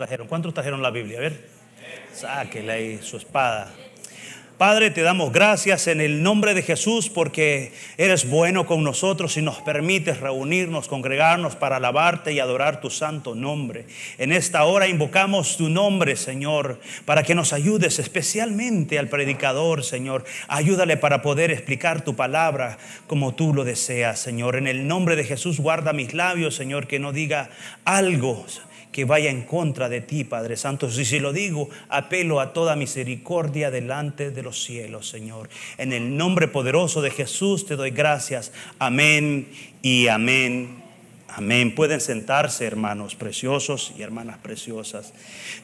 trajeron? ¿Cuántos trajeron la Biblia? A ver, sáquela ahí su espada. Padre, te damos gracias en el nombre de Jesús porque eres bueno con nosotros y nos permites reunirnos, congregarnos para alabarte y adorar tu santo nombre. En esta hora invocamos tu nombre, Señor, para que nos ayudes especialmente al predicador, Señor. Ayúdale para poder explicar tu palabra como tú lo deseas, Señor. En el nombre de Jesús guarda mis labios, Señor, que no diga algo que vaya en contra de ti, Padre Santo. Y si lo digo, apelo a toda misericordia delante de los cielos, Señor. En el nombre poderoso de Jesús te doy gracias. Amén y amén. Amén. Pueden sentarse, hermanos preciosos y hermanas preciosas.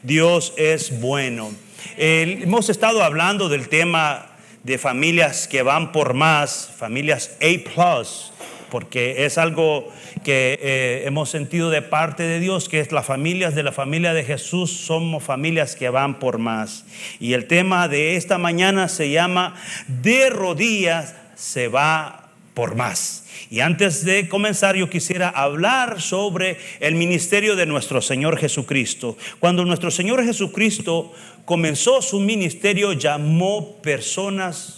Dios es bueno. hemos estado hablando del tema de familias que van por más, familias A porque es algo que eh, hemos sentido de parte de Dios, que es las familias de la familia de Jesús, somos familias que van por más. Y el tema de esta mañana se llama De rodillas se va por más. Y antes de comenzar, yo quisiera hablar sobre el ministerio de nuestro Señor Jesucristo. Cuando nuestro Señor Jesucristo comenzó su ministerio, llamó personas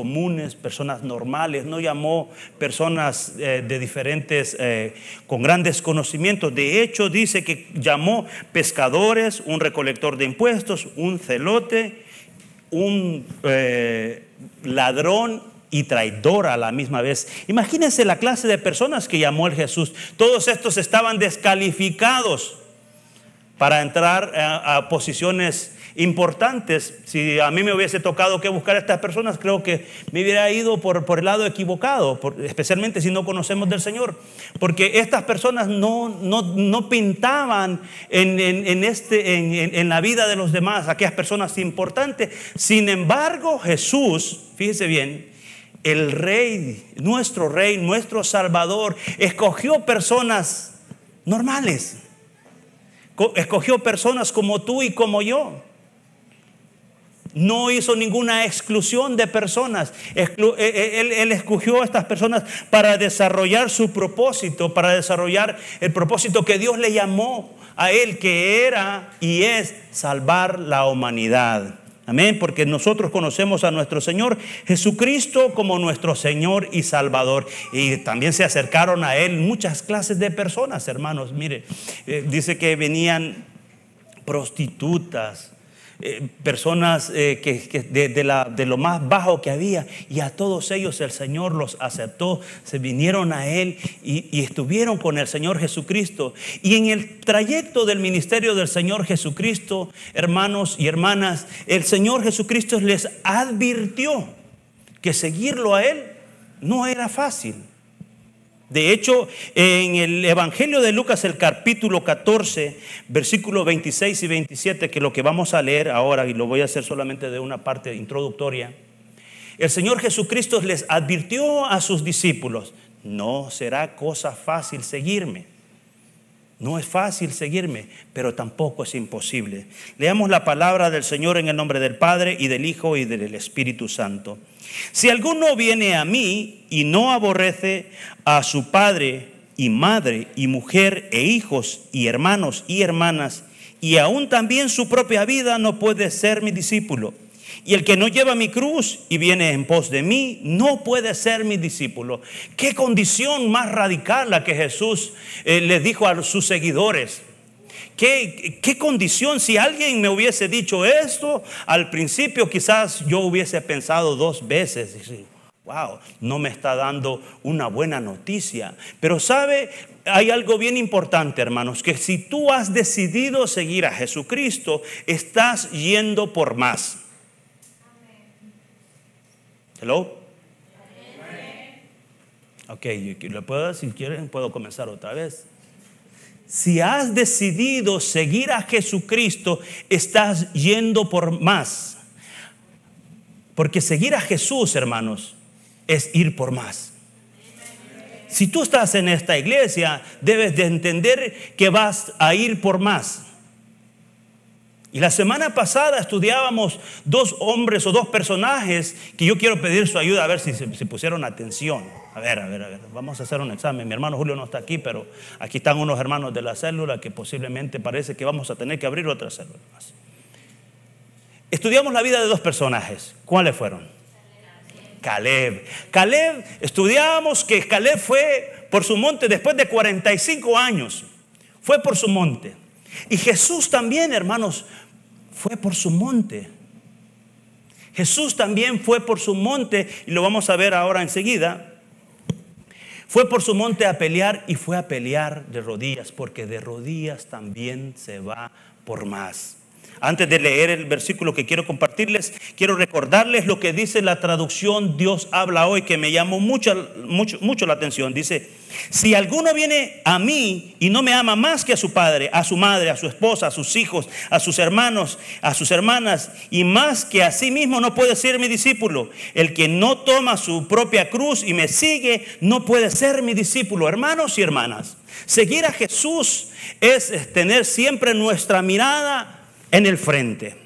comunes, personas normales, no llamó personas eh, de diferentes, eh, con grandes conocimientos. De hecho, dice que llamó pescadores, un recolector de impuestos, un celote, un eh, ladrón y traidor a la misma vez. Imagínense la clase de personas que llamó el Jesús. Todos estos estaban descalificados para entrar a posiciones importantes. Si a mí me hubiese tocado que buscar a estas personas, creo que me hubiera ido por, por el lado equivocado, especialmente si no conocemos del Señor. Porque estas personas no, no, pintaban en, este, en, la vida de los demás, aquellas personas importantes. Sin embargo, Jesús, fíjese bien, el rey, nuestro rey, nuestro salvador, escogió personas normales. Escogió personas como tú y como yo. No hizo ninguna exclusión de personas. Eh, eh, él, escogió a estas personas para desarrollar su propósito, para desarrollar el propósito que Dios le llamó a él, que era y es salvar la humanidad. Amén, porque nosotros conocemos a nuestro Señor Jesucristo como nuestro Señor y Salvador. Y también se acercaron a Él muchas clases de personas, hermanos. Mire, eh, dice que venían prostitutas, eh, personas eh, que, de, lo más bajo que había, y a todos ellos el Señor los aceptó, se vinieron a Él y estuvieron con el Señor Jesucristo. Y en el trayecto del ministerio del Señor Jesucristo, hermanos y hermanas, el Señor Jesucristo les advirtió que seguirlo a Él no era fácil. De hecho, en el Evangelio de Lucas, el capítulo 14, versículos 26 y 27, que es lo que vamos a leer ahora, y lo voy a hacer solamente de una parte introductoria, el Señor Jesucristo les advirtió a sus discípulos, no será cosa fácil seguirme. No es fácil seguirme, pero tampoco es imposible. Leamos la palabra del Señor en el nombre del Padre y del Hijo y del Espíritu Santo. Si alguno viene a mí y no aborrece a su padre y madre y mujer e hijos y hermanos y hermanas, y aún también su propia vida, no puede ser mi discípulo. Y el que no lleva mi cruz y viene en pos de mí, no puede ser mi discípulo. Qué condición más radical la que Jesús eh, le dijo a sus seguidores. ¿Qué, condición? Si alguien me hubiese dicho esto, al principio quizás yo hubiese pensado dos veces. Wow, no me está dando una buena noticia. Pero sabe, hay algo bien importante, hermanos, que si tú has decidido seguir a Jesucristo, estás yendo por más. Hello. Ok, lo puedo, si quieren, puedo comenzar otra vez. Si has decidido seguir a Jesucristo, estás yendo por más. Porque seguir a Jesús, hermanos, es ir por más. Si tú estás en esta iglesia, debes de entender que vas a ir por más. Y la semana pasada estudiábamos dos hombres o dos personajes que yo quiero pedir su ayuda a ver si se pusieron atención. A ver, a ver, a ver, vamos a hacer un examen. Mi hermano Julio no está aquí, pero aquí están unos hermanos de la célula que posiblemente parece que vamos a tener que abrir otra célula más. Estudiamos la vida de dos personajes. ¿Cuáles fueron? Caleb. Caleb, estudiamos que Caleb fue por su monte después de 45 años. Fue por su monte. Y Jesús también, hermanos, fue por su monte. Jesús también fue por su monte, y lo vamos a ver ahora enseguida. Fue por su monte a pelear y fue a pelear de rodillas, porque de rodillas también se va por más. Antes de leer el versículo que quiero compartirles, quiero recordarles lo que dice la traducción Dios habla hoy, que me llamó mucho, mucho, mucho la atención. Dice, si alguno viene a mí y no me ama más que a su padre, a su madre, a su esposa, a sus hijos, a sus hermanos, a sus hermanas, y más que a sí mismo no puede ser mi discípulo. El que no toma su propia cruz y me sigue no puede ser mi discípulo. Hermanos y hermanas, seguir a Jesús es tener siempre nuestra mirada en el frente.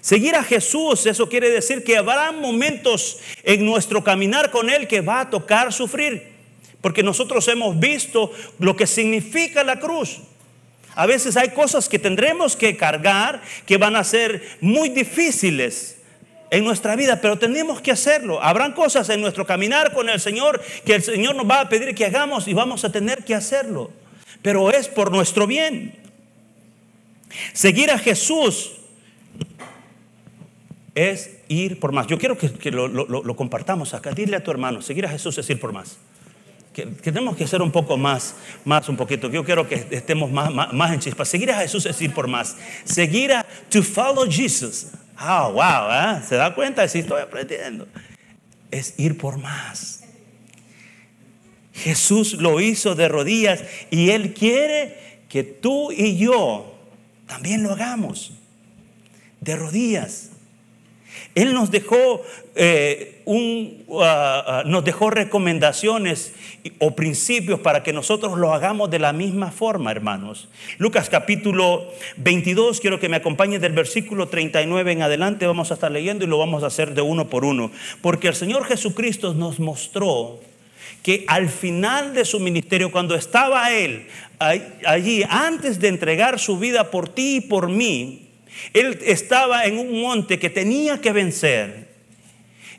Seguir a Jesús, eso quiere decir que habrá momentos en nuestro caminar con Él que va a tocar sufrir. Porque nosotros hemos visto lo que significa la cruz. A veces hay cosas que tendremos que cargar que van a ser muy difíciles en nuestra vida, pero tenemos que hacerlo. Habrán cosas en nuestro caminar con el Señor que el Señor nos va a pedir que hagamos y vamos a tener que hacerlo. Pero es por nuestro bien. Seguir a Jesús es ir por más. Yo quiero que, lo, compartamos acá. Dile a tu hermano, seguir a Jesús es ir por más. Que, tenemos que ser un poco más, más un poquito. Yo quiero que estemos más, más, en chispa. Seguir a Jesús es ir por más. Seguir a, to follow Jesus. Oh, wow, ¿eh? ¿se da cuenta? Si estoy aprendiendo. Es ir por más. Jesús lo hizo de rodillas y Él quiere que tú y yo también lo hagamos de rodillas. Él nos dejó, eh, un, uh, uh, nos dejó recomendaciones o principios para que nosotros lo hagamos de la misma forma, hermanos. Lucas capítulo 22, quiero que me acompañe del versículo 39 en adelante, vamos a estar leyendo y lo vamos a hacer de uno por uno, porque el Señor Jesucristo nos mostró que al final de su ministerio, cuando estaba Él allí, antes de entregar su vida por ti y por mí, Él estaba en un monte que tenía que vencer.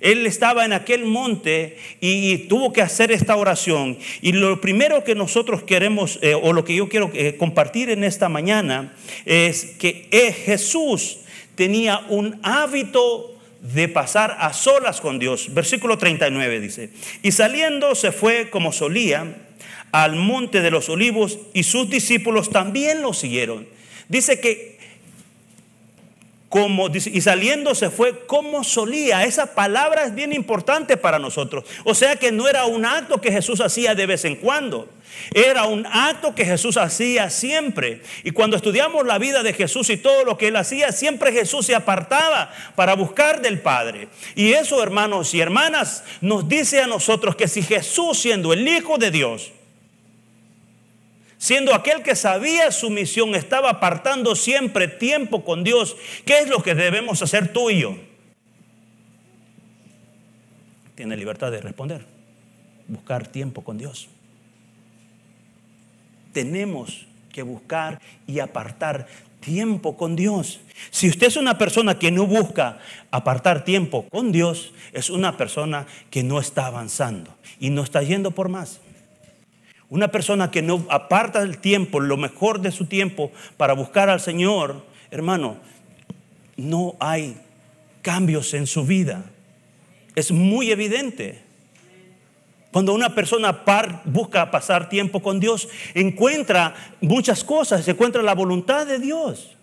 Él estaba en aquel monte y, tuvo que hacer esta oración. Y lo primero que nosotros queremos, eh, o lo que yo quiero eh, compartir en esta mañana, es que eh, Jesús tenía un hábito de pasar a solas con Dios. Versículo 39 dice, y saliendo se fue como solía al monte de los olivos y sus discípulos también lo siguieron. Dice que y saliendo se fue como solía. Esa palabra es bien importante para nosotros. O sea que no era un acto que Jesús hacía de vez en cuando. Era un acto que Jesús hacía siempre. Y cuando estudiamos la vida de Jesús y todo lo que él hacía, siempre Jesús se apartaba para buscar del Padre. Y eso, hermanos y hermanas, nos dice a nosotros que si Jesús, siendo el Hijo de Dios, siendo aquel que sabía su misión, estaba apartando siempre tiempo con Dios, ¿qué es lo que debemos hacer tú y yo? Tiene libertad de responder. Buscar tiempo con Dios. Tenemos que buscar y apartar tiempo con Dios. Si usted es una persona que no busca apartar tiempo con Dios, es una persona que no está avanzando y no está yendo por más. Una persona que no aparta el tiempo, lo mejor de su tiempo para buscar al Señor, hermano, no hay cambios en su vida. Es muy evidente. Cuando una persona busca pasar tiempo con Dios, encuentra muchas cosas, encuentra la voluntad de Dios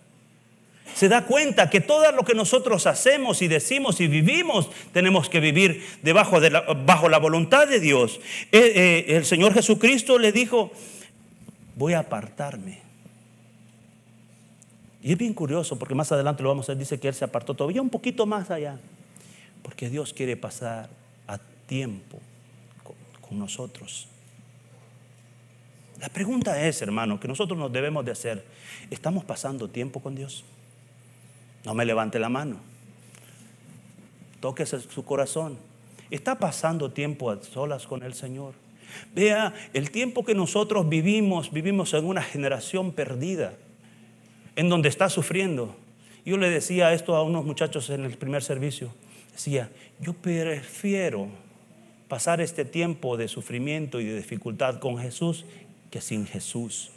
se da cuenta que todo lo que nosotros hacemos y decimos y vivimos tenemos que vivir debajo de bajo la voluntad de Dios. Eh, eh, el Señor Jesucristo le dijo, voy a apartarme. Y es bien curioso porque más adelante lo vamos a ver, dice que Él se apartó todavía un poquito más allá, porque Dios quiere pasar a tiempo con nosotros. La pregunta es, hermano, que nosotros nos debemos de hacer, ¿estamos pasando tiempo con Dios? No me levante la mano. Tóquese su corazón. Está pasando tiempo a solas con el Señor. Vea, el tiempo que nosotros vivimos, vivimos en una generación perdida, en donde está sufriendo. Yo le decía esto a unos muchachos en el primer servicio. Decía, yo prefiero pasar este tiempo de sufrimiento y de dificultad con Jesús que sin Jesús.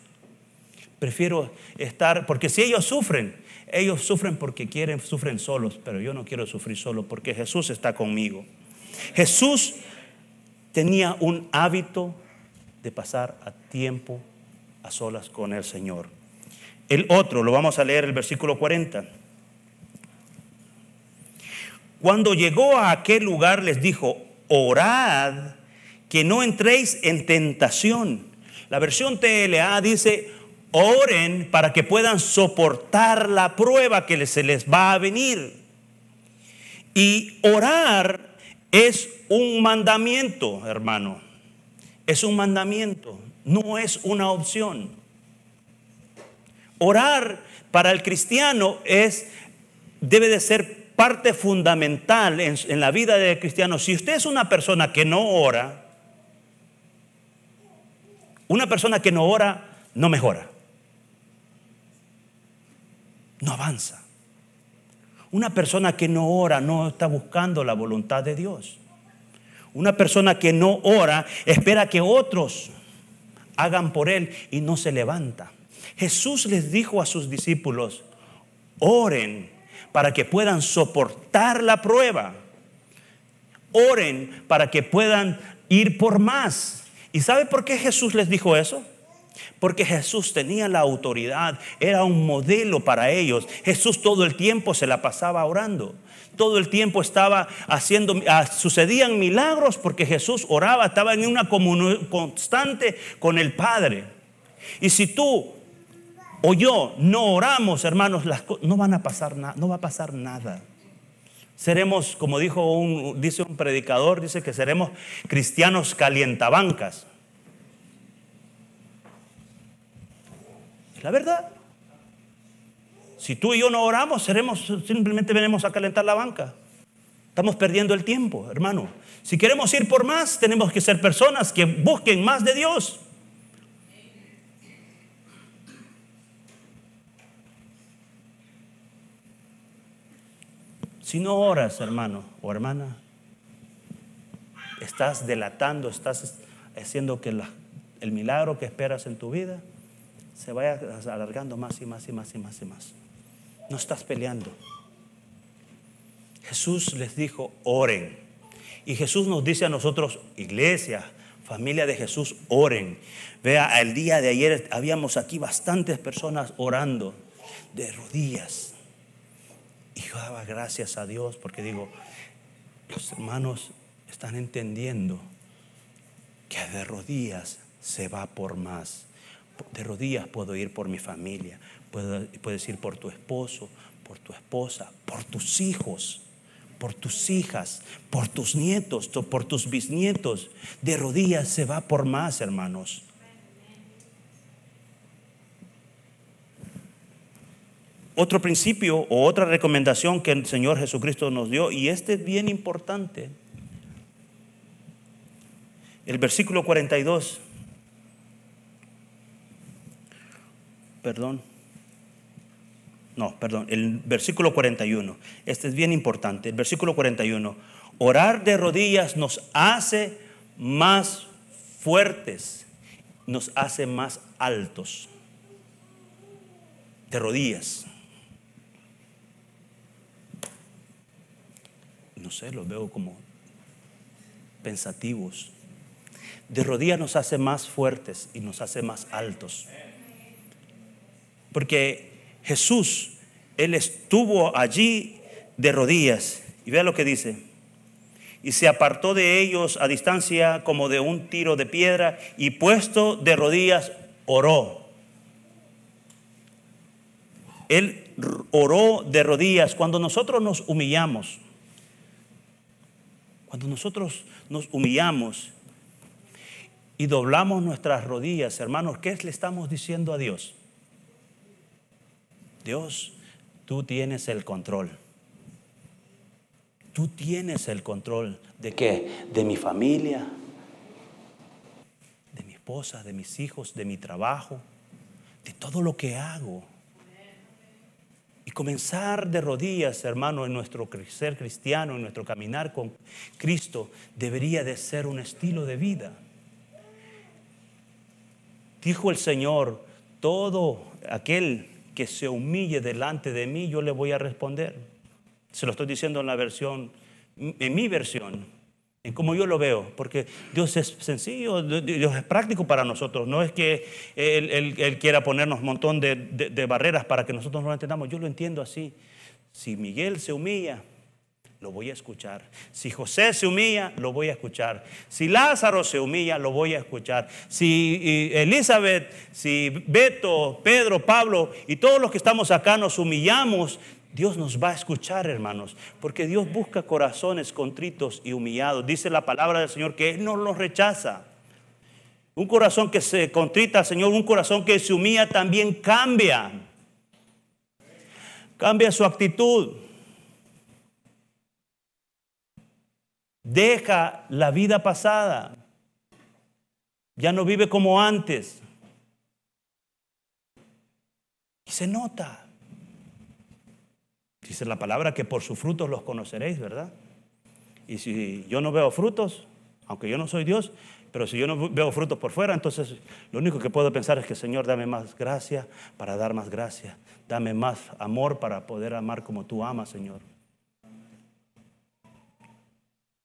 Prefiero estar, porque si ellos sufren, ellos sufren porque quieren, sufren solos, pero yo no quiero sufrir solo porque Jesús está conmigo. Jesús tenía un hábito de pasar a tiempo a solas con el Señor. El otro, lo vamos a leer el versículo 40. Cuando llegó a aquel lugar les dijo, orad que no entréis en tentación. La versión TLA dice, oren para que puedan soportar la prueba que se les va a venir. Y orar es un mandamiento, hermano. Es un mandamiento, no es una opción. Orar para el cristiano es debe de ser parte fundamental en, en la vida del cristiano. Si usted es una persona que no ora, una persona que no ora no mejora, no avanza. Una persona que no ora no está buscando la voluntad de Dios. Una persona que no ora espera que otros hagan por él y no se levanta. Jesús les dijo a sus discípulos, oren para que puedan soportar la prueba. Oren para que puedan ir por más. ¿Y sabe por qué Jesús les dijo eso? Porque Jesús tenía la autoridad, era un modelo para ellos. Jesús todo el tiempo se la pasaba orando todo el tiempo estaba haciendo, ah, sucedían milagros porque Jesús oraba, estaba en una comunión constante con el Padre. Y si tú o yo no oramos, hermanos, no van a pasar nada, no va a pasar nada. Seremos, como dijo un, dice un predicador, dice que seremos cristianos calientabancas. La verdad. Si tú y yo no oramos, seremos, simplemente venimos a calentar la banca. Estamos perdiendo el tiempo, hermano. Si queremos ir por más, tenemos que ser personas que busquen más de Dios. Si no oras, hermano o hermana, estás delatando, estás haciendo que el milagro que esperas en tu vida se vaya alargando más y más y más y más y más. No estás peleando. Jesús les dijo, oren. Y Jesús nos dice a nosotros, iglesia, familia de Jesús, oren. Vea, el día de ayer habíamos aquí bastantes personas orando de rodillas. Y yo daba gracias a Dios porque digo, los hermanos están entendiendo que de rodillas se va por más. De rodillas puedo ir por mi familia, Puedes ir por tu esposo, por tu esposa, por tus hijos, por tus hijas, por tus nietos, por tus bisnietos. De rodillas se va por más, hermanos. Otro principio o otra recomendación que el Señor Jesucristo nos dio, y este es bien importante. El versículo 42. Perdón. No, perdón, el versículo 41. Este es bien importante. El versículo 41. Orar de rodillas nos hace más fuertes, nos hace más altos. De rodillas. No sé, los veo como pensativos. De rodillas nos hace más fuertes y nos hace más altos. Porque Jesús, Él estuvo allí de rodillas. Y vea lo que dice. Y se apartó de ellos a distancia como de un tiro de piedra y puesto de rodillas oró. Él oró de rodillas cuando nosotros nos humillamos. Cuando nosotros nos humillamos y doblamos nuestras rodillas, hermanos, ¿qué le estamos diciendo a Dios? Dios, tú tienes el control. Tú tienes el control de qué? De mi familia, de mi esposa, de mis hijos, de mi trabajo, de todo lo que hago. Y comenzar de rodillas, hermano, en nuestro ser cristiano, en nuestro caminar con Cristo, debería de ser un estilo de vida. Dijo el Señor, todo aquel que se humille delante de mí, yo le voy a responder. Se lo estoy diciendo en la versión, en mi versión, en cómo yo lo veo, porque Dios es sencillo, Dios es práctico para nosotros. No es que Él, quiera ponernos un montón de, de barreras para que nosotros no lo entendamos. Yo lo entiendo así. Si Miguel se humilla, lo voy a escuchar. Si José se humilla, lo voy a escuchar. Si Lázaro se humilla, lo voy a escuchar. Si Elizabeth, si Beto, Pedro, Pablo y todos los que estamos acá nos humillamos, Dios nos va a escuchar, hermanos, porque Dios busca corazones contritos y humillados. Dice la palabra del Señor que Él no los rechaza. Un corazón que se contrita, Señor, un corazón que se humilla también cambia. Cambia su actitud. Deja la vida pasada. Ya no vive como antes. Y se nota. Dice la palabra que por sus frutos los conoceréis, ¿verdad? Y si yo no veo frutos, aunque yo no soy Dios, pero si yo no veo frutos por fuera, entonces lo único que puedo pensar es que Señor, dame más gracia para dar más gracia. Dame más amor para poder amar como tú amas, Señor.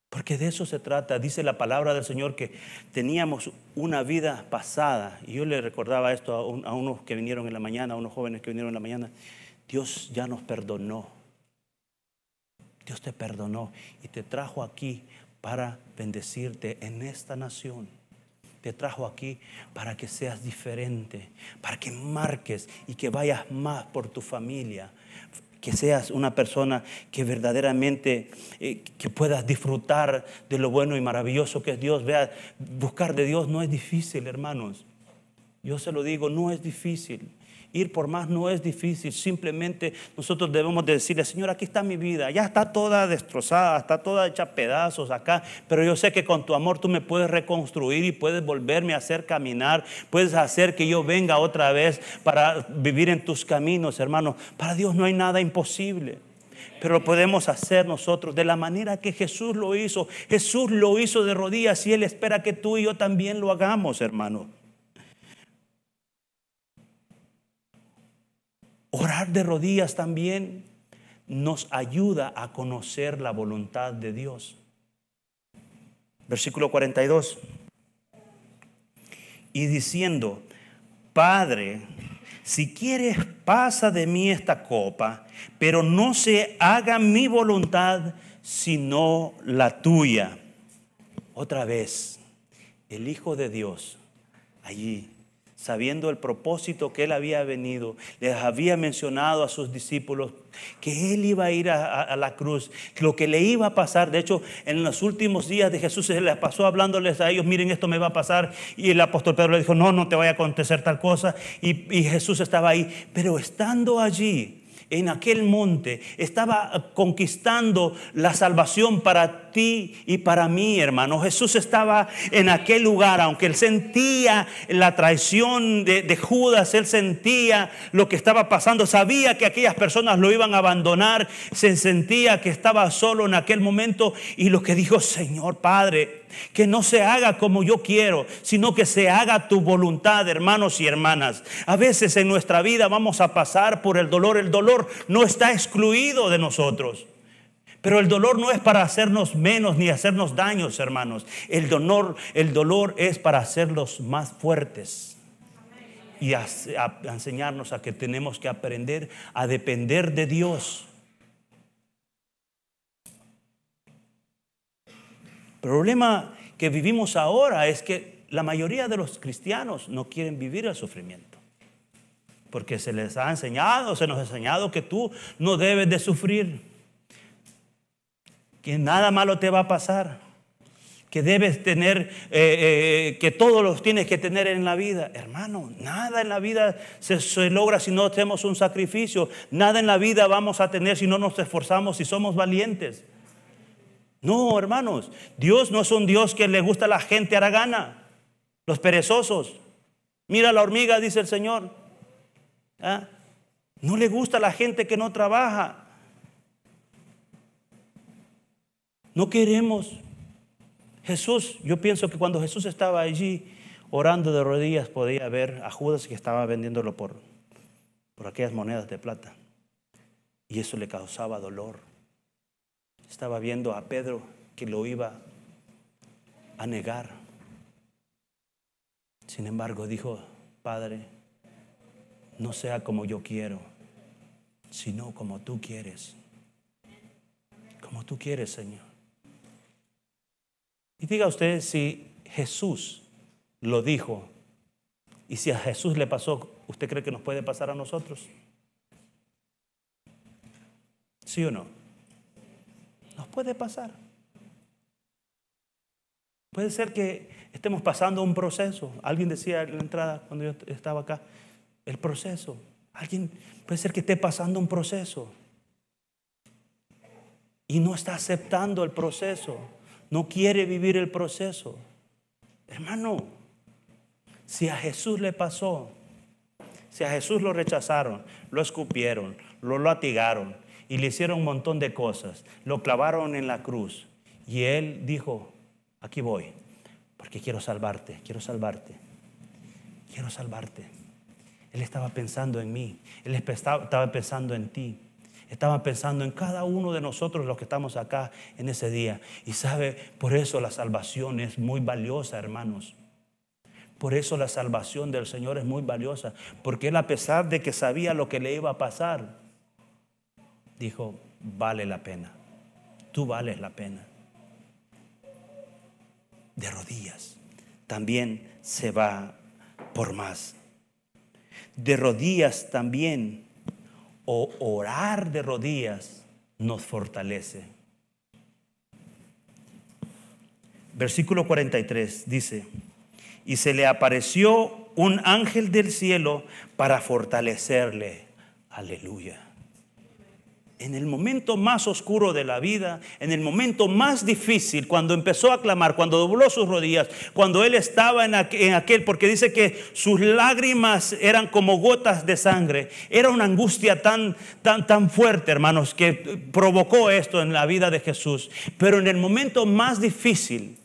Porque de eso se trata. Dice la palabra del Señor que teníamos una vida pasada. Y yo le recordaba esto a, unos que vinieron en la mañana, a unos jóvenes que vinieron en la mañana. Dios ya nos perdonó. Dios te perdonó y te trajo aquí para bendecirte en esta nación. Te trajo aquí para que seas diferente, para que marques y que vayas más por tu familia, que seas una persona que verdaderamente eh, que puedas disfrutar de lo bueno y maravilloso que es Dios. Vea, buscar de Dios no es difícil, hermanos. Yo se lo digo, no es difícil. Ir por más no es difícil, simplemente nosotros debemos decirle, Señor, aquí está mi vida, ya está toda destrozada, está toda hecha pedazos acá, pero yo sé que con tu amor tú me puedes reconstruir y puedes volverme a hacer caminar, puedes hacer que yo venga otra vez para vivir en tus caminos, hermano. Para Dios no hay nada imposible pero lo podemos hacer nosotros de la manera que Jesús lo hizo. Jesús lo hizo de rodillas y Él espera que tú y yo también lo hagamos, hermano. Orar de rodillas también nos ayuda a conocer la voluntad de Dios. Versículo 42. Y diciendo, Padre, si quieres, pasa de mí esta copa, pero no se haga mi voluntad, sino la tuya. Otra vez, el Hijo de Dios allí sabiendo el propósito que él había venido, les había mencionado a sus discípulos que él iba a ir a, la cruz, lo que le iba a pasar. De hecho, en los últimos días de Jesús se les pasó hablándoles a ellos, miren, esto me va a pasar. Y el apóstol Pedro le dijo, no, no te vaya a acontecer tal cosa. y Jesús estaba ahí. Pero estando allí, en aquel monte, estaba conquistando la salvación para ti y para mí, hermano. Jesús estaba en aquel lugar, aunque él sentía la traición de, Judas, él sentía lo que estaba pasando, sabía que aquellas personas lo iban a abandonar, se sentía que estaba solo en aquel momento y lo que dijo, Señor Padre, que no se haga como yo quiero, sino que se haga tu voluntad, hermanos y hermanas. A veces en nuestra vida vamos a pasar por el dolor. El dolor no está excluido de nosotros. Pero el dolor no es para hacernos menos ni hacernos daños, hermanos. El dolor, el dolor es para hacerlos más fuertes y a, enseñarnos a que tenemos que aprender a depender de Dios. El problema que vivimos ahora es que la mayoría de los cristianos no quieren vivir el sufrimiento. Porque se les ha enseñado, se nos ha enseñado que tú no debes de sufrir, que nada malo te va a pasar, que debes tener, eh, eh, que todos los tienes que tener en la vida. Hermano, nada en la vida se, se, logra si no hacemos un sacrificio. Nada en la vida vamos a tener si no nos esforzamos, si somos valientes. No, hermanos, Dios no es un Dios que le gusta a la gente aragana, los perezosos. Mira la hormiga, dice el Señor. ¿Ah? No le gusta a la gente que no trabaja. No queremos Jesús, yo pienso que cuando Jesús estaba allí orando de rodillas podía ver a Judas que estaba vendiéndolo por, por aquellas monedas de plata. Y eso le causaba dolor. Estaba viendo a Pedro que lo iba a negar. Sin embargo, dijo, Padre, no sea como yo quiero, sino como tú quieres. Como tú quieres, Señor. Y diga usted si Jesús lo dijo y si a Jesús le pasó, ¿usted cree que nos puede pasar a nosotros? ¿Sí o no? Nos puede pasar. Puede ser que estemos pasando un proceso. Alguien decía en la entrada cuando yo estaba acá, el proceso. Alguien puede ser que esté pasando un proceso y no está aceptando el proceso no quiere vivir el proceso. Hermano, si a Jesús le pasó, si a Jesús lo rechazaron, lo escupieron, lo latigaron y le hicieron un montón de cosas, lo clavaron en la cruz y él dijo, aquí voy, porque quiero salvarte, quiero salvarte, quiero salvarte. Él estaba pensando en mí, él estaba pensando en ti. Estaba pensando en cada uno de nosotros los que estamos acá en ese día. Y sabe, por eso la salvación es muy valiosa, hermanos. Por eso la salvación del Señor es muy valiosa. Porque Él a pesar de que sabía lo que le iba a pasar, dijo, vale la pena. Tú vales la pena. De rodillas. También se va por más. De rodillas también o orar de rodillas nos fortalece. Versículo 43 dice, y se le apareció un ángel del cielo para fortalecerle. Aleluya en el momento más oscuro de la vida, en el momento más difícil, cuando empezó a clamar, cuando dobló sus rodillas, cuando él estaba en aquel, porque dice que sus lágrimas eran como gotas de sangre, era una angustia tan, tan, tan fuerte, hermanos, que provocó esto en la vida de Jesús. Pero en el momento más difícil,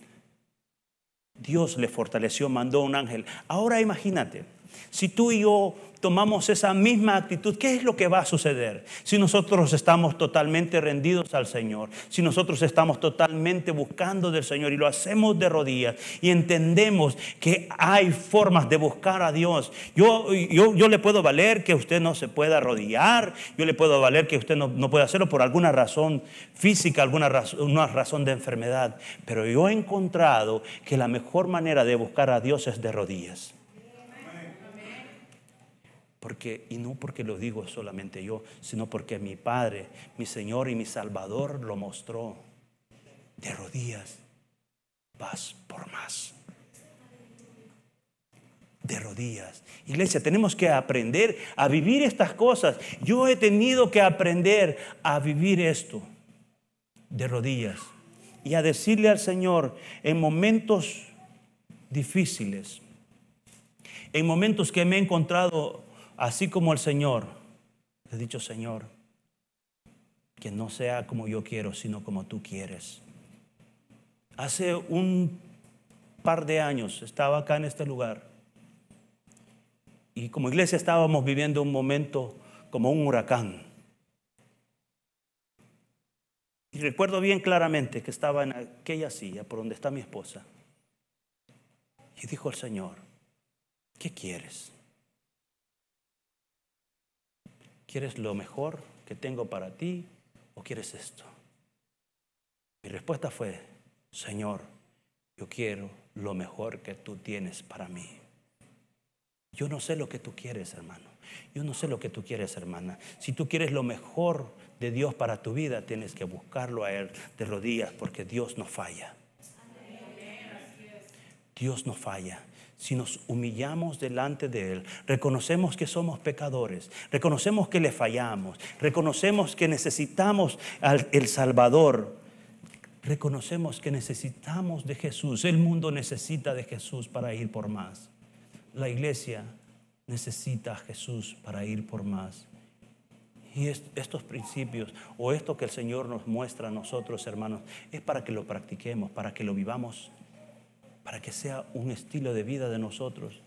Dios le fortaleció, mandó un ángel. Ahora imagínate, si tú y yo tomamos esa misma actitud, ¿qué es lo que va a suceder? Si nosotros estamos totalmente rendidos al Señor, si nosotros estamos totalmente buscando del Señor y lo hacemos de rodillas y entendemos que hay formas de buscar a Dios. Yo, yo, yo le puedo valer que usted no se pueda arrodillar, yo le puedo valer que usted no, no pueda hacerlo por alguna razón física, alguna razón, una razón de enfermedad, pero yo he encontrado que la mejor manera de buscar a Dios es de rodillas. Porque, y no porque lo digo solamente yo, sino porque mi Padre, mi Señor y mi Salvador lo mostró. De rodillas, vas por más. De rodillas. Iglesia, tenemos que aprender a vivir estas cosas. Yo he tenido que aprender a vivir esto de rodillas y a decirle al Señor en momentos difíciles, en momentos que me he encontrado Así como el Señor, he dicho, Señor, que no sea como yo quiero, sino como tú quieres. Hace un par de años estaba acá en este lugar y como iglesia estábamos viviendo un momento como un huracán. Y recuerdo bien claramente que estaba en aquella silla por donde está mi esposa. Y dijo el Señor, ¿qué quieres? ¿Quieres lo mejor que tengo para ti o quieres esto? Mi respuesta fue, Señor, yo quiero lo mejor que tú tienes para mí. Yo no sé lo que tú quieres, hermano. Yo no sé lo que tú quieres, hermana. Si tú quieres lo mejor de Dios para tu vida, tienes que buscarlo a Él de rodillas, porque Dios no falla. Dios no falla. Si nos humillamos delante de Él, reconocemos que somos pecadores, reconocemos que le fallamos, reconocemos que necesitamos al el Salvador, reconocemos que necesitamos de Jesús. El mundo necesita de Jesús para ir por más. La iglesia necesita a Jesús para ir por más. Y estos principios o esto que el Señor nos muestra a nosotros, hermanos, es para que lo practiquemos, para que lo vivamos, para que sea un estilo de vida de nosotros.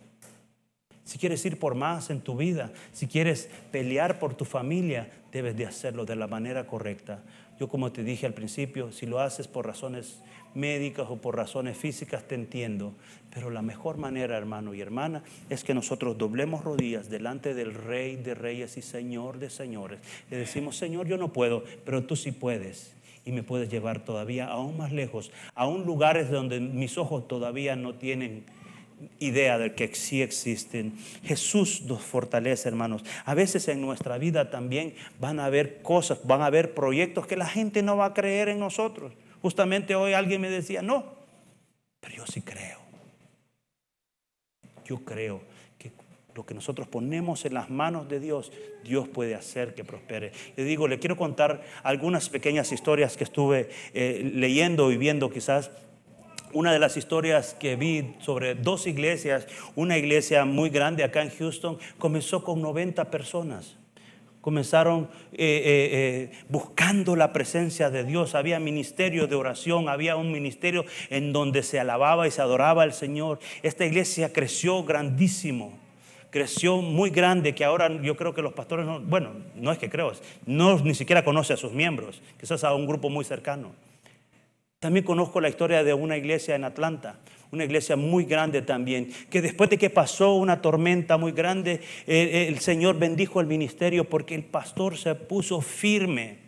Si quieres ir por más en tu vida, si quieres pelear por tu familia, debes de hacerlo de la manera correcta. Yo como te dije al principio, si lo haces por razones médicas o por razones físicas, te entiendo. Pero la mejor manera, hermano y hermana, es que nosotros doblemos rodillas delante del Rey de Reyes y Señor de Señores. Le decimos, Señor, yo no puedo, pero tú sí puedes. Y me puedes llevar todavía aún más lejos, aún lugares donde mis ojos todavía no tienen idea de que sí existen. Jesús nos fortalece, hermanos. A veces en nuestra vida también van a haber cosas, van a haber proyectos que la gente no va a creer en nosotros. Justamente hoy alguien me decía, no, pero yo sí creo. Yo creo lo que nosotros ponemos en las manos de Dios, Dios puede hacer que prospere. Le digo, le quiero contar algunas pequeñas historias que estuve eh, leyendo y viendo quizás una de las historias que vi sobre dos iglesias, una iglesia muy grande acá en Houston, comenzó con 90 personas. Comenzaron eh, eh, buscando la presencia de Dios. Había ministerio de oración, había un ministerio en donde se alababa y se adoraba al Señor. Esta iglesia creció grandísimo creció muy grande que ahora yo creo que los pastores, no, bueno, no es que creo, no ni siquiera conoce a sus miembros, quizás a un grupo muy cercano. También conozco la historia de una iglesia en Atlanta, una iglesia muy grande también, que después de que pasó una tormenta muy grande, eh, el Señor bendijo el ministerio porque el pastor se puso firme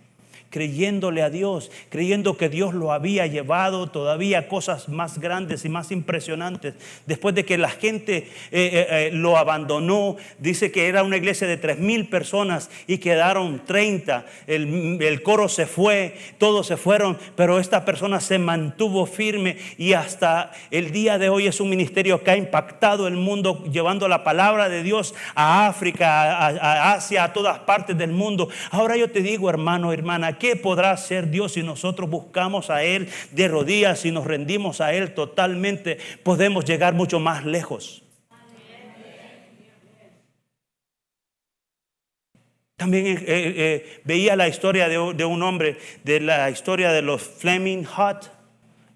creyéndole a Dios, creyendo que Dios lo había llevado todavía cosas más grandes y más impresionantes. Después de que la gente eh, eh, eh, lo abandonó, dice que era una iglesia de tres mil personas y quedaron 30. El, coro se fue, todos se fueron, pero esta persona se mantuvo firme y hasta el día de hoy es un ministerio que ha impactado el mundo llevando la palabra de Dios a África, a Asia, a todas partes del mundo. Ahora yo te digo, hermano, hermana, ¿Qué podrá hacer Dios si nosotros buscamos a Él de rodillas y nos rendimos a Él totalmente? Podemos llegar mucho más lejos. También eh, eh, veía la historia de, de, un hombre, de la historia de los Fleming Hut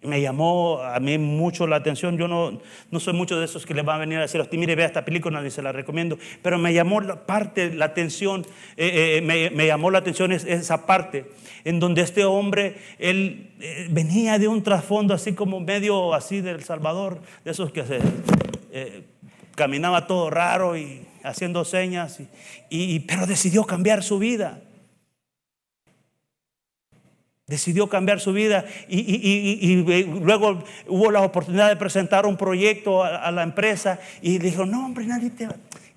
me llamó a mí mucho la atención. Yo no, no soy mucho de esos que le van a venir a decir a usted, mire, vea esta película, y se la recomiendo. Pero me llamó la parte, la atención, eh, eh, me, me, llamó la atención esa parte en donde este hombre, él eh, venía de un trasfondo así como medio así del Salvador, de esos que se caminaba todo raro y haciendo señas, y, pero decidió cambiar su vida. Decidió cambiar su vida y, luego hubo la oportunidad de presentar un proyecto a, la empresa y dijo, no hombre, nadie te...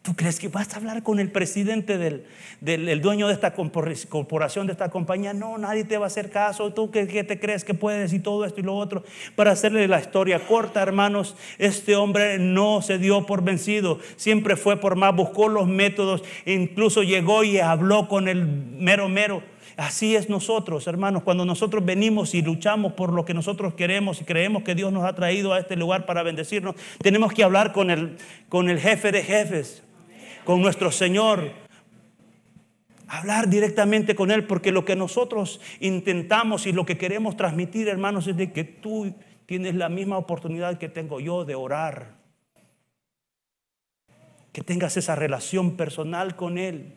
¿Tú crees que vas a hablar con el presidente del, del dueño de esta corporación, de esta compañía? No, nadie te va a hacer caso. ¿Tú qué, qué, te crees que puedes y todo esto y lo otro? Para hacerle la historia corta, hermanos, este hombre no se dio por vencido. Siempre fue por más, buscó los métodos, incluso llegó y habló con el mero mero Así es nosotros, hermanos, cuando nosotros venimos y luchamos por lo que nosotros queremos y creemos que Dios nos ha traído a este lugar para bendecirnos, tenemos que hablar con el, con el jefe de jefes, con nuestro Señor. Hablar directamente con Él, porque lo que nosotros intentamos y lo que queremos transmitir, hermanos, es de que tú tienes la misma oportunidad que tengo yo de orar. Que tengas esa relación personal con Él.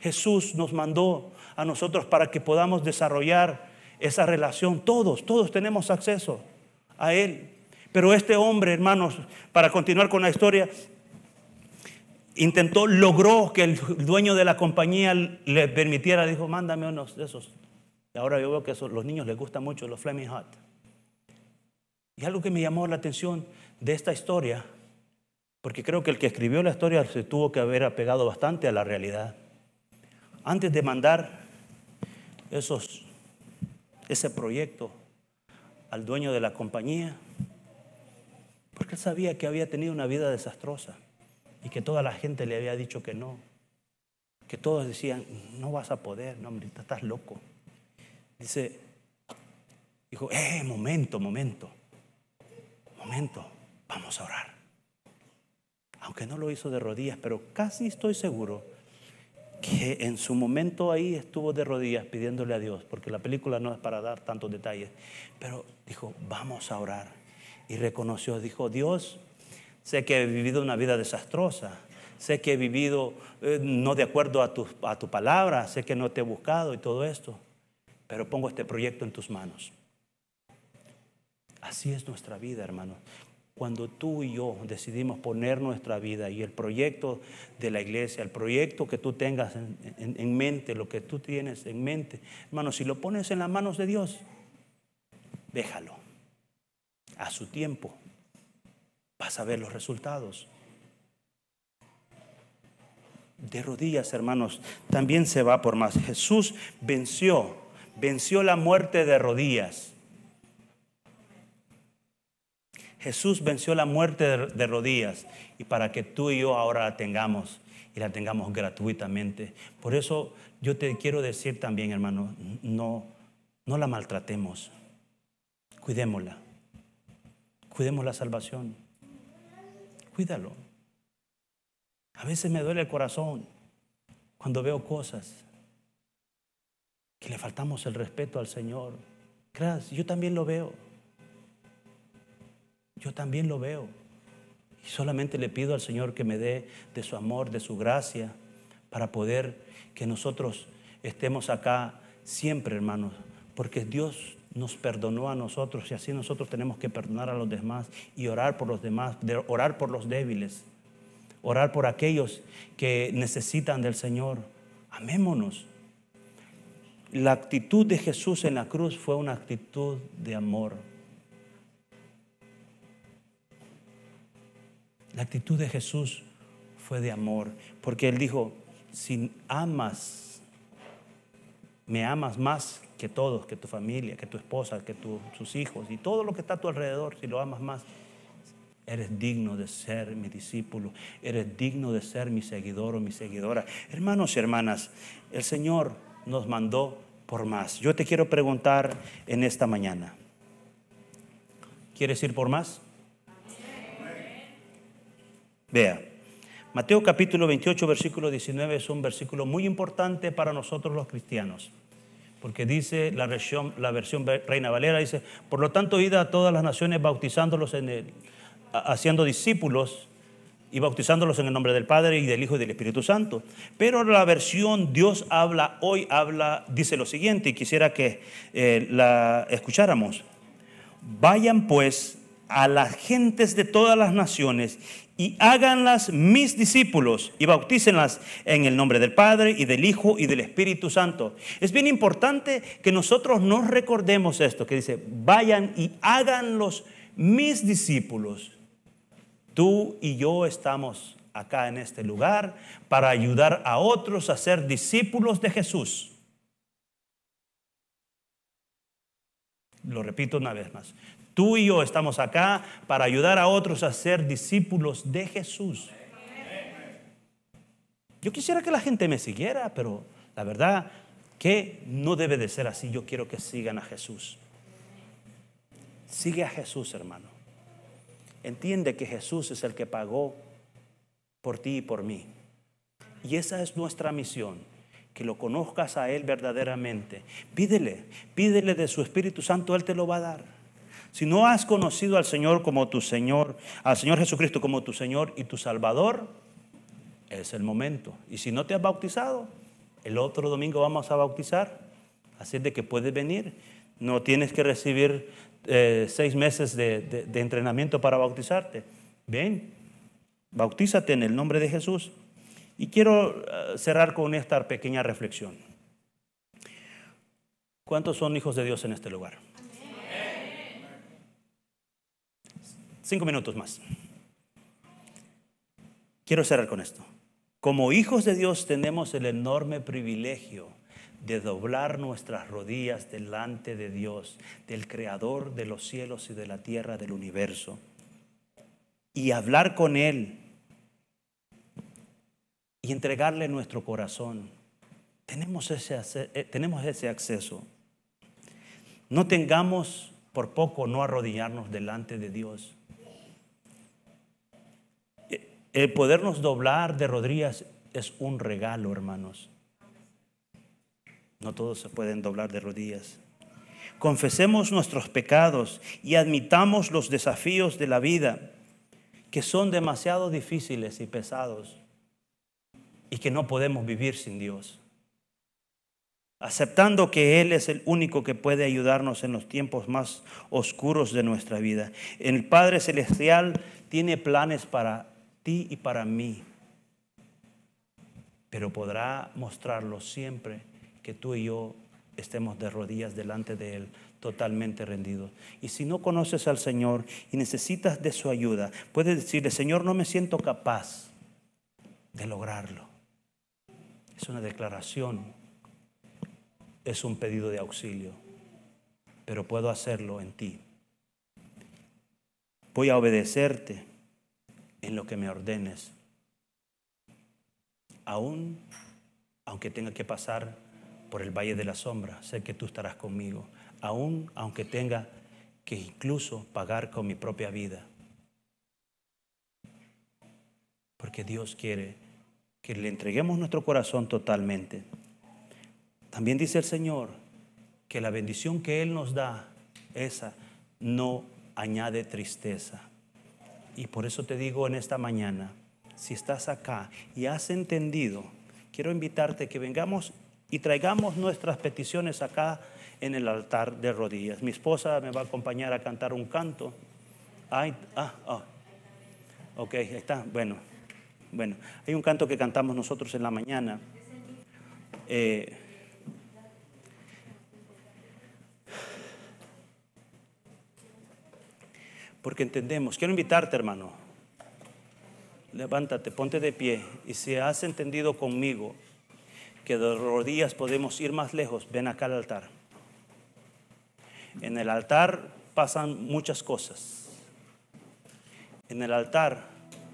Jesús nos mandó a nosotros para que podamos desarrollar esa relación. Todos, todos tenemos acceso a Él. Pero este hombre, hermanos, para continuar con la historia, intentó, logró que el dueño de la compañía le permitiera, dijo, mándame unos de esos. Y ahora yo veo que a los niños les gusta mucho los Flaming Hot. Y algo que me llamó la atención de esta historia, porque creo que el que escribió la historia se tuvo que haber apegado bastante a la realidad. Antes de mandar esos, ese proyecto al dueño de la compañía, Porque él sabía que había tenido una vida desastrosa y que toda la gente le había dicho que no. Que todos decían, no vas a poder, no, hombre, estás loco. Dice, dijo, eh, momento, momento, momento, vamos a orar. Aunque no lo hizo de rodillas, pero casi estoy seguro que en su momento ahí estuvo de rodillas pidiéndole a Dios, porque la película no es para dar tantos detalles, pero dijo, vamos a orar. Y reconoció, dijo, Dios, sé que he vivido una vida desastrosa, sé que he vivido eh, no de acuerdo a tu, a tu palabra, sé que no te he buscado y todo esto, pero pongo este proyecto en tus manos. Así es nuestra vida, hermanos cuando tú y yo decidimos poner nuestra vida y el proyecto de la iglesia, el proyecto que tú tengas en, mente, lo que tú tienes en mente, hermano, si lo pones en las manos de Dios, déjalo. A su tiempo vas a ver los resultados. De rodillas, hermanos, también se va por más. Jesús venció, venció la muerte de rodillas. Jesús venció la muerte de, rodillas y para que tú y yo ahora la tengamos y la tengamos gratuitamente. Por eso yo te quiero decir también, hermano, no, no la maltratemos. Cuidémosla. Cuidemos la salvación. Cuídalo. A veces me duele el corazón cuando veo cosas que le faltamos el respeto al Señor. Gracias, yo también lo veo. Yo también lo veo. Y solamente le pido al Señor que me dé de su amor, de su gracia, para poder que nosotros estemos acá siempre, hermanos, porque Dios nos perdonó a nosotros y así nosotros tenemos que perdonar a los demás y orar por los demás, orar por los débiles, orar por aquellos que necesitan del Señor. Amémonos. La actitud de Jesús en la cruz fue una actitud de amor. La actitud de Jesús fue de amor, porque Él dijo, si amas, me amas más que todos, que tu familia, que tu esposa, que tus hijos y todo lo que está a tu alrededor, si lo amas más, eres digno de ser mi discípulo, eres digno de ser mi seguidor o mi seguidora. Hermanos y hermanas, el Señor nos mandó por más. Yo te quiero preguntar en esta mañana, ¿quieres ir por más? Vea, Mateo capítulo 28, versículo 19 es un versículo muy importante para nosotros los cristianos, porque dice la versión, la versión Reina Valera, dice, por lo tanto, id a todas las naciones bautizándolos en el, haciendo discípulos y bautizándolos en el nombre del Padre y del Hijo y del Espíritu Santo. Pero la versión Dios habla hoy habla, dice lo siguiente, y quisiera que eh, la escucháramos. Vayan pues a las gentes de todas las naciones y háganlas mis discípulos y bautícenlas en el nombre del Padre y del Hijo y del Espíritu Santo. Es bien importante que nosotros nos recordemos esto, que dice, vayan y háganlos mis discípulos. Tú y yo estamos acá en este lugar para ayudar a otros a ser discípulos de Jesús. Lo repito una vez más. Tú y yo estamos acá para ayudar a otros a ser discípulos de Jesús. Yo quisiera que la gente me siguiera, pero la verdad que no debe de ser así. Yo quiero que sigan a Jesús. Sigue a Jesús, hermano. Entiende que Jesús es el que pagó por ti y por mí. Y esa es nuestra misión, que lo conozcas a Él verdaderamente. Pídele, pídele de su Espíritu Santo, Él te lo va a dar. Si no has conocido al Señor como tu Señor, al Señor Jesucristo como tu Señor y tu Salvador, es el momento. Y si no te has bautizado, el otro domingo vamos a bautizar. Así de que puedes venir. No tienes que recibir eh, seis meses de, de entrenamiento para bautizarte. Ven, bautízate en el nombre de Jesús. Y quiero eh, cerrar con esta pequeña reflexión. ¿Cuántos son hijos de Dios en este lugar? Cinco minutos más. Quiero cerrar con esto. Como hijos de Dios tenemos el enorme privilegio de doblar nuestras rodillas delante de Dios, del Creador de los cielos y de la tierra, del universo. y hablar con Él y entregarle nuestro corazón. Tenemos ese, eh, tenemos ese acceso. No tengamos por poco no arrodillarnos delante de Dios. El podernos doblar de rodillas es un regalo, hermanos. No todos se pueden doblar de rodillas. Confesemos nuestros pecados y admitamos los desafíos de la vida que son demasiado difíciles y pesados y que no podemos vivir sin Dios. Aceptando que Él es el único que puede ayudarnos en los tiempos más oscuros de nuestra vida. El Padre Celestial tiene planes para ti y para mí, pero podrá mostrarlo siempre que tú y yo estemos de rodillas delante de Él, totalmente rendidos. Y si no conoces al Señor y necesitas de su ayuda, puedes decirle, Señor, no me siento capaz de lograrlo. Es una declaración, es un pedido de auxilio, pero puedo hacerlo en ti. Voy a obedecerte en lo que me ordenes, aún aunque tenga que pasar por el valle de la sombra, sé que tú estarás conmigo, aún aunque tenga que incluso pagar con mi propia vida. Porque Dios quiere que le entreguemos nuestro corazón totalmente. También dice el Señor que la bendición que Él nos da, esa no añade tristeza. Y por eso te digo en esta mañana, si estás acá y has entendido, quiero invitarte que vengamos y traigamos nuestras peticiones acá en el altar de rodillas. Mi esposa me va a acompañar a cantar un canto. Ay, ah, ah. Ok, está. Bueno. Bueno, hay un canto que cantamos nosotros en la mañana. Eh, porque entendemos, quiero invitarte hermano, levántate, ponte de pie y si has entendido conmigo que de rodillas podemos ir más lejos, ven acá al altar. En el altar pasan muchas cosas. En el altar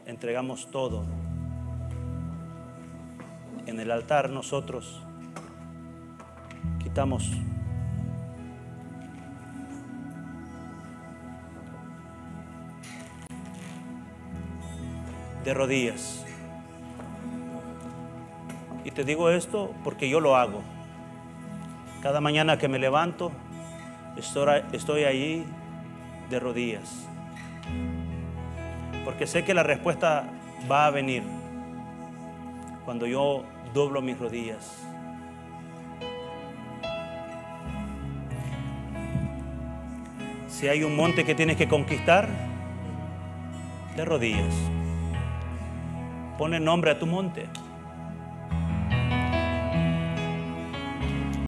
entregamos todo en el altar nosotros quitamos de rodillas. Y te digo esto porque yo lo hago. Cada mañana que me levanto, estoy, estoy allí de rodillas. Porque sé que la respuesta va a venir cuando yo doblo mis rodillas. Si hay un monte que tienes que conquistar, de rodillas. Pone nombre a tu monte.